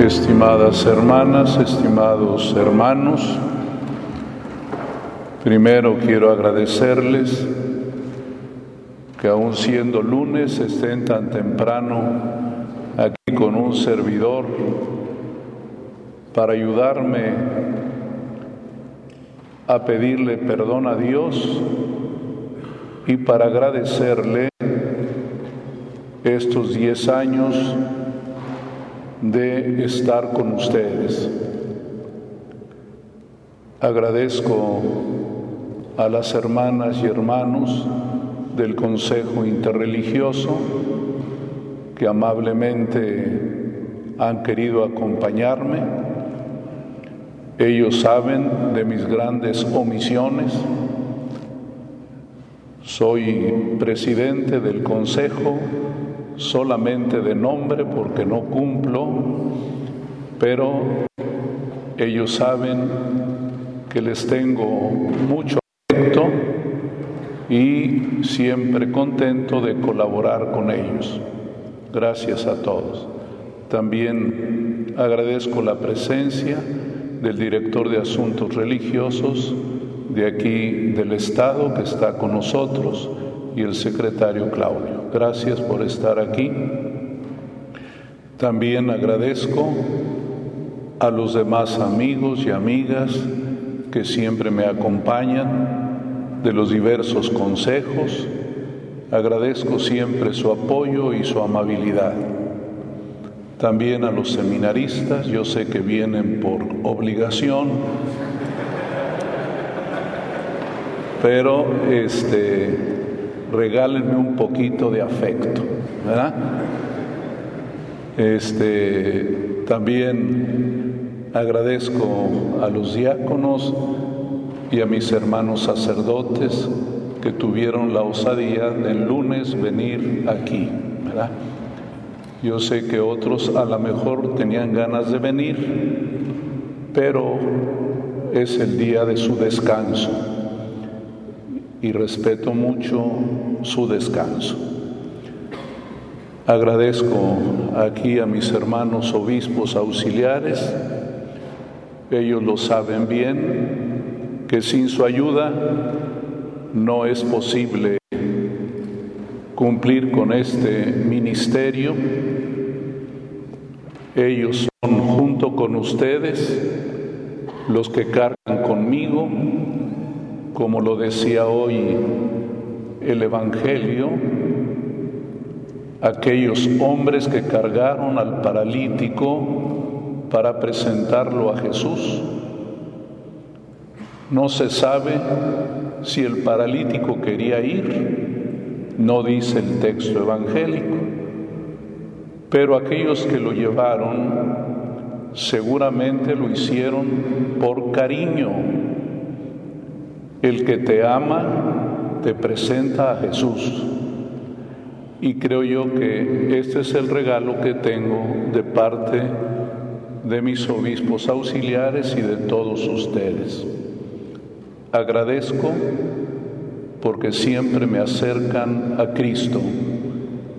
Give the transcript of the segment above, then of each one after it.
Estimadas hermanas, estimados hermanos, primero quiero agradecerles que aún siendo lunes estén tan temprano aquí con un servidor para ayudarme a pedirle perdón a Dios y para agradecerle estos diez años de estar con ustedes. Agradezco a las hermanas y hermanos del Consejo Interreligioso que amablemente han querido acompañarme. Ellos saben de mis grandes omisiones. Soy presidente del Consejo solamente de nombre porque no cumplo, pero ellos saben que les tengo mucho afecto y siempre contento de colaborar con ellos. Gracias a todos. También agradezco la presencia del director de Asuntos Religiosos de aquí del Estado que está con nosotros y el secretario Claudio. Gracias por estar aquí. También agradezco a los demás amigos y amigas que siempre me acompañan de los diversos consejos. Agradezco siempre su apoyo y su amabilidad. También a los seminaristas, yo sé que vienen por obligación, pero este regálenme un poquito de afecto, ¿verdad? Este, también agradezco a los diáconos y a mis hermanos sacerdotes que tuvieron la osadía del lunes venir aquí, ¿verdad? Yo sé que otros a lo mejor tenían ganas de venir, pero es el día de su descanso y respeto mucho su descanso. Agradezco aquí a mis hermanos obispos auxiliares, ellos lo saben bien, que sin su ayuda no es posible cumplir con este ministerio. Ellos son junto con ustedes los que cargan conmigo como lo decía hoy el Evangelio, aquellos hombres que cargaron al paralítico para presentarlo a Jesús. No se sabe si el paralítico quería ir, no dice el texto evangélico, pero aquellos que lo llevaron seguramente lo hicieron por cariño, el que te ama te presenta a Jesús. Y creo yo que este es el regalo que tengo de parte de mis obispos auxiliares y de todos ustedes. Agradezco porque siempre me acercan a Cristo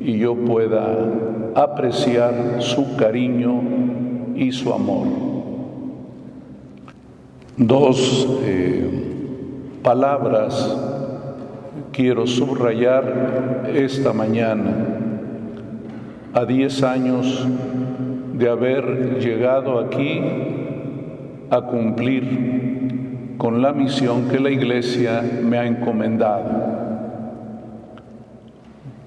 y yo pueda apreciar su cariño y su amor. Dos eh, palabras quiero subrayar esta mañana, a diez años de haber llegado aquí a cumplir con la misión que la Iglesia me ha encomendado.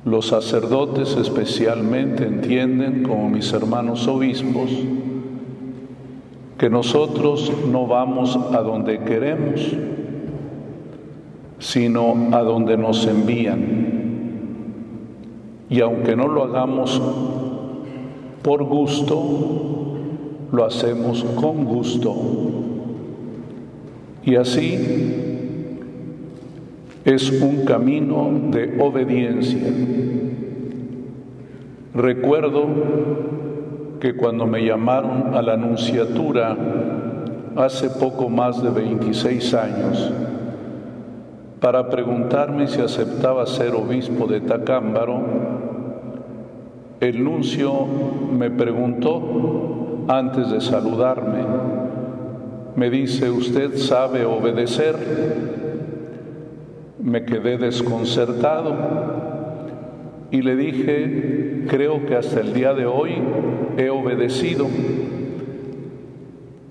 Los sacerdotes especialmente entienden, como mis hermanos obispos, que nosotros no vamos a donde queremos, sino a donde nos envían. Y aunque no lo hagamos por gusto, lo hacemos con gusto. Y así es un camino de obediencia. Recuerdo que cuando me llamaron a la anunciatura hace poco más de 26 años, para preguntarme si aceptaba ser obispo de Tacámbaro, el nuncio me preguntó antes de saludarme, me dice, ¿usted sabe obedecer? Me quedé desconcertado y le dije, creo que hasta el día de hoy he obedecido.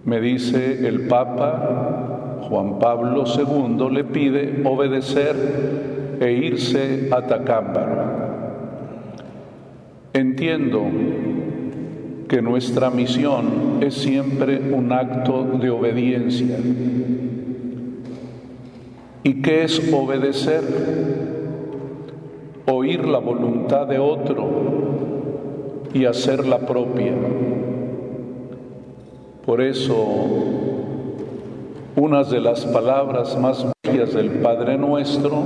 Me dice el Papa Juan Pablo II le pide obedecer e irse a Tacámbaro. Entiendo que nuestra misión es siempre un acto de obediencia. ¿Y qué es obedecer? Oír la voluntad de otro y hacer la propia. Por eso, una de las palabras más bellas del Padre nuestro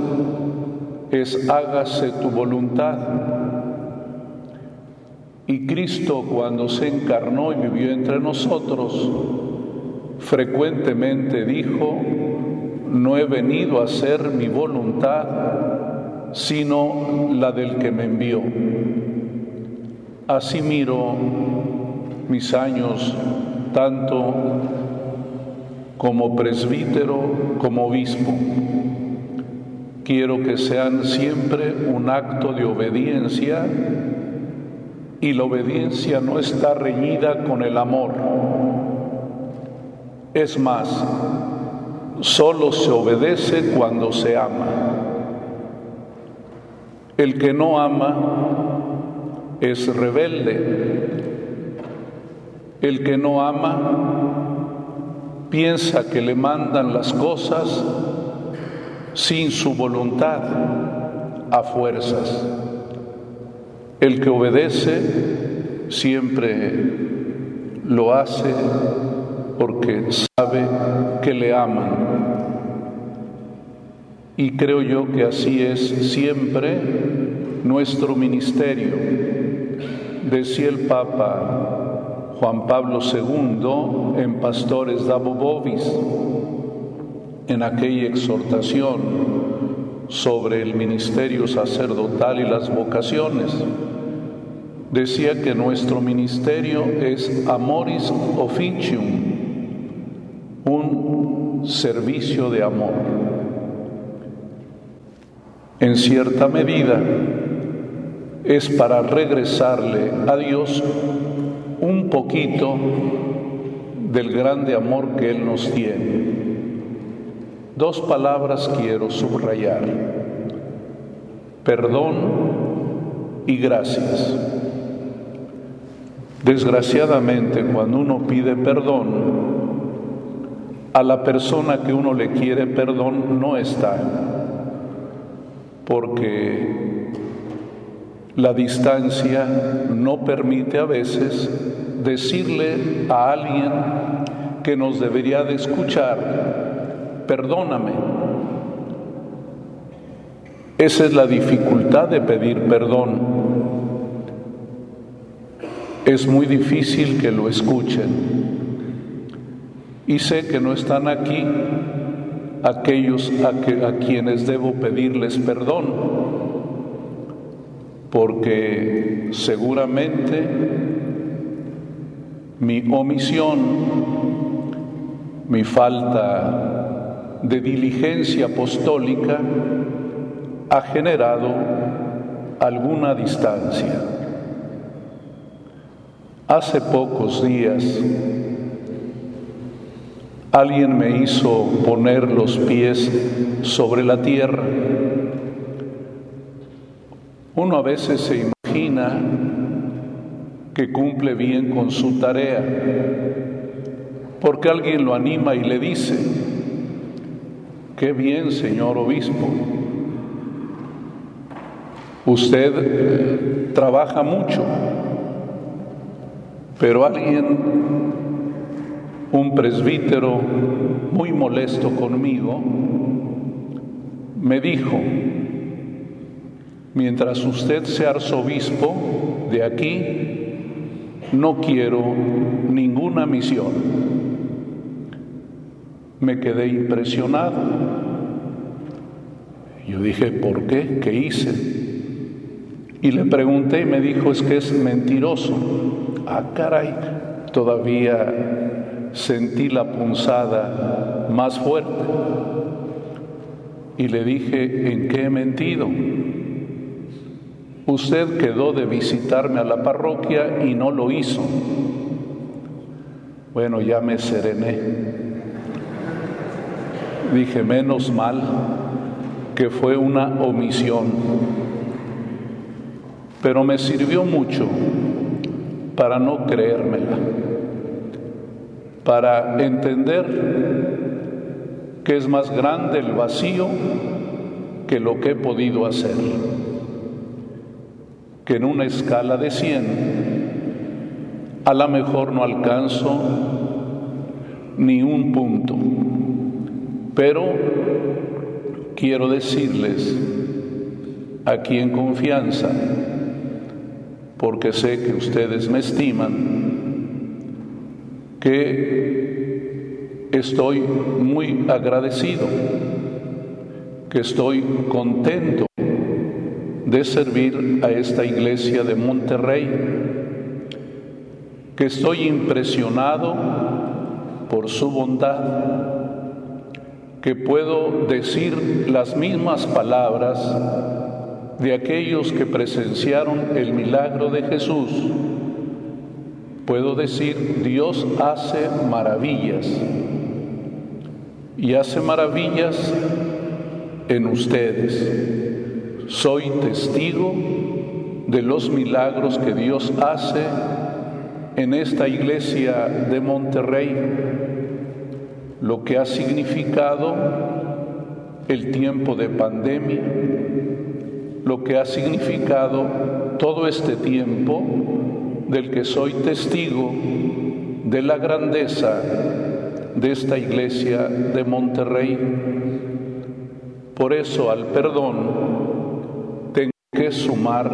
es hágase tu voluntad. Y Cristo cuando se encarnó y vivió entre nosotros, frecuentemente dijo, no he venido a hacer mi voluntad, sino la del que me envió. Así miro mis años tanto como presbítero como obispo. Quiero que sean siempre un acto de obediencia y la obediencia no está reñida con el amor. Es más, solo se obedece cuando se ama. El que no ama es rebelde, el que no ama piensa que le mandan las cosas sin su voluntad, a fuerzas. El que obedece siempre lo hace porque sabe que le aman. Y creo yo que así es siempre nuestro ministerio. Decía el Papa Juan Pablo II en Pastores da Bobis, en aquella exhortación sobre el ministerio sacerdotal y las vocaciones. Decía que nuestro ministerio es amoris officium, un servicio de amor. En cierta medida es para regresarle a Dios poquito del grande amor que Él nos tiene. Dos palabras quiero subrayar, perdón y gracias. Desgraciadamente, cuando uno pide perdón, a la persona que uno le quiere perdón no está, porque la distancia no permite a veces decirle a alguien que nos debería de escuchar, perdóname. Esa es la dificultad de pedir perdón. Es muy difícil que lo escuchen. Y sé que no están aquí aquellos a, quienes debo pedirles perdón porque seguramente mi omisión, mi falta de diligencia apostólica ha generado alguna distancia. Hace pocos días alguien me hizo poner los pies sobre la tierra uno a veces se imagina que cumple bien con su tarea, porque alguien lo anima y le dice, qué bien, señor obispo, usted eh, trabaja mucho, pero alguien, un presbítero muy molesto conmigo, me dijo, Mientras usted sea arzobispo de aquí, no quiero ninguna misión. Me quedé impresionado. Yo dije, ¿por qué? ¿Qué hice? Y le pregunté y me dijo, es que es mentiroso. Ah, caray, todavía sentí la punzada más fuerte y le dije, ¿en qué he mentido? Usted quedó de visitarme a la parroquia y no lo hizo. Bueno, ya me serené. Dije, menos mal que fue una omisión. Pero me sirvió mucho para no creérmela, para entender que es más grande el vacío que lo que he podido hacer, que en una escala de 100 a lo mejor no alcanzo ni un punto, pero quiero decirles aquí en confianza, porque sé que ustedes me estiman, que estoy muy agradecido, que estoy contento de servir a esta iglesia de Monterrey, que estoy impresionado por su bondad, que puedo decir las mismas palabras de aquellos que presenciaron el milagro de Jesús, puedo decir, Dios hace maravillas y hace maravillas en ustedes. Soy testigo de los milagros que Dios hace en esta iglesia de Monterrey, lo que ha significado el tiempo de pandemia, lo que ha significado todo este tiempo del que soy testigo de la grandeza de esta iglesia de Monterrey. Por eso al perdón que sumar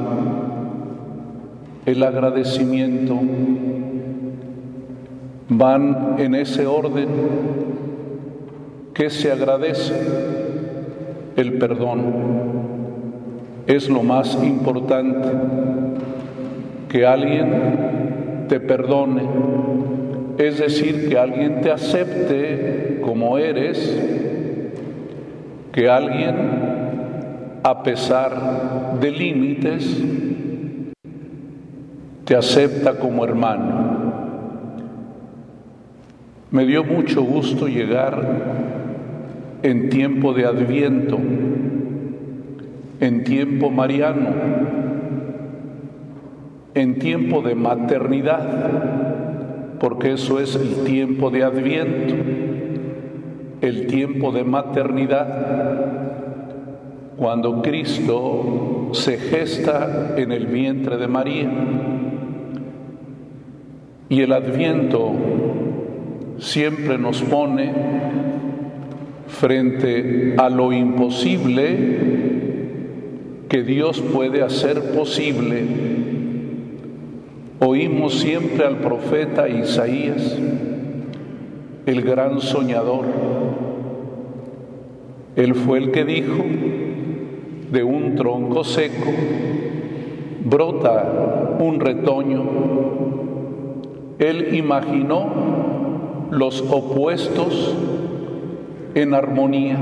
el agradecimiento. Van en ese orden que se agradece el perdón es lo más importante, que alguien te perdone, es decir, que alguien te acepte como eres, que alguien, a pesar de límites, te acepta como hermano. Me dio mucho gusto llegar en tiempo de adviento en tiempo mariano, en tiempo de maternidad, porque eso es el tiempo de adviento, el tiempo de maternidad, cuando Cristo se gesta en el vientre de María. Y el adviento siempre nos pone frente a lo imposible que Dios puede hacer posible. Oímos siempre al profeta Isaías, el gran soñador. Él fue el que dijo, de un tronco seco brota un retoño. Él imaginó los opuestos en armonía.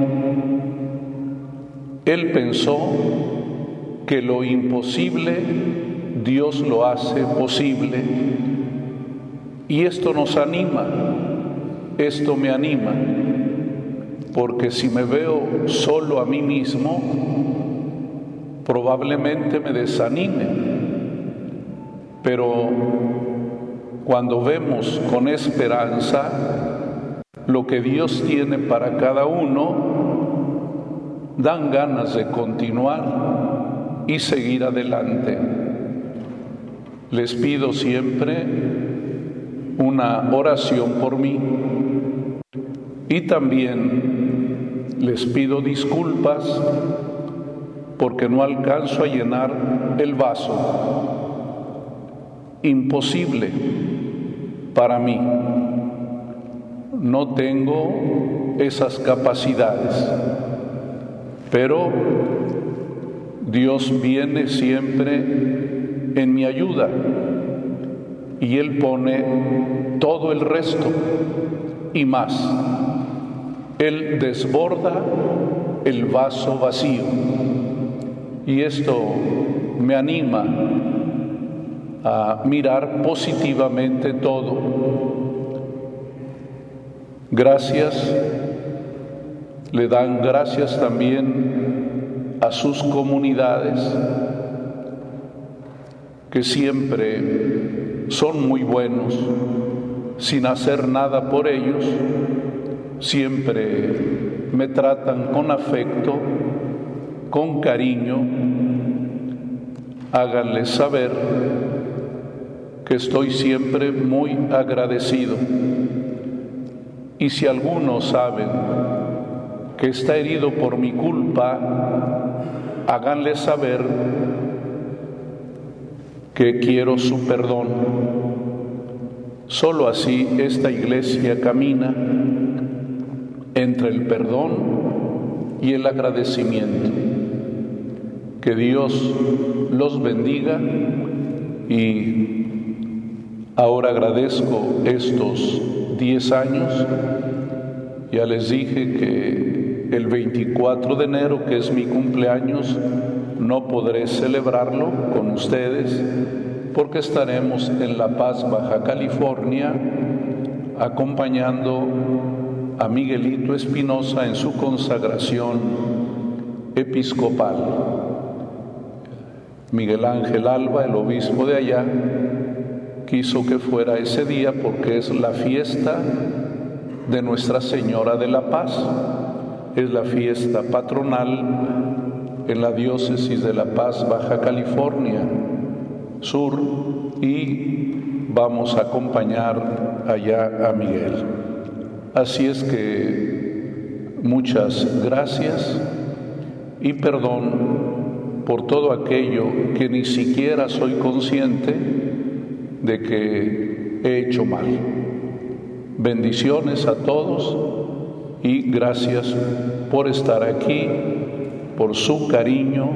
Él pensó que lo imposible Dios lo hace posible. Y esto nos anima, esto me anima, porque si me veo solo a mí mismo, probablemente me desanime. Pero cuando vemos con esperanza lo que Dios tiene para cada uno, dan ganas de continuar y seguir adelante. Les pido siempre una oración por mí y también les pido disculpas porque no alcanzo a llenar el vaso. Imposible para mí. No tengo esas capacidades, pero Dios viene siempre en mi ayuda y Él pone todo el resto y más. Él desborda el vaso vacío. Y esto me anima a mirar positivamente todo. Gracias, le dan gracias también a sus comunidades que siempre son muy buenos. Sin hacer nada por ellos, siempre me tratan con afecto, con cariño, háganles saber que estoy siempre muy agradecido. Y si algunos saben que está herido por mi culpa, háganle saber que quiero su perdón. Solo así esta iglesia camina entre el perdón y el agradecimiento. Que Dios los bendiga y ahora agradezco estos 10 años. Ya les dije que el 24 de enero, que es mi cumpleaños, no podré celebrarlo con ustedes porque estaremos en La Paz, Baja California, acompañando a Miguelito Espinosa en su consagración episcopal. Miguel Ángel Alba, el obispo de allá, quiso que fuera ese día porque es la fiesta de Nuestra Señora de la Paz, es la fiesta patronal en la diócesis de La Paz, Baja California Sur, y vamos a acompañar allá a Miguel. Así es que muchas gracias y perdón por todo aquello que ni siquiera soy consciente de que he hecho mal. Bendiciones a todos y gracias por estar aquí, por su cariño.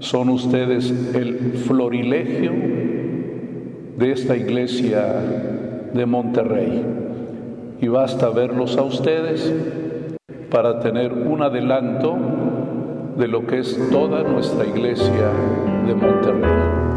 Son ustedes el florilegio de esta iglesia de Monterrey. Y basta verlos a ustedes para tener un adelanto de lo que es toda nuestra iglesia de Monterrey.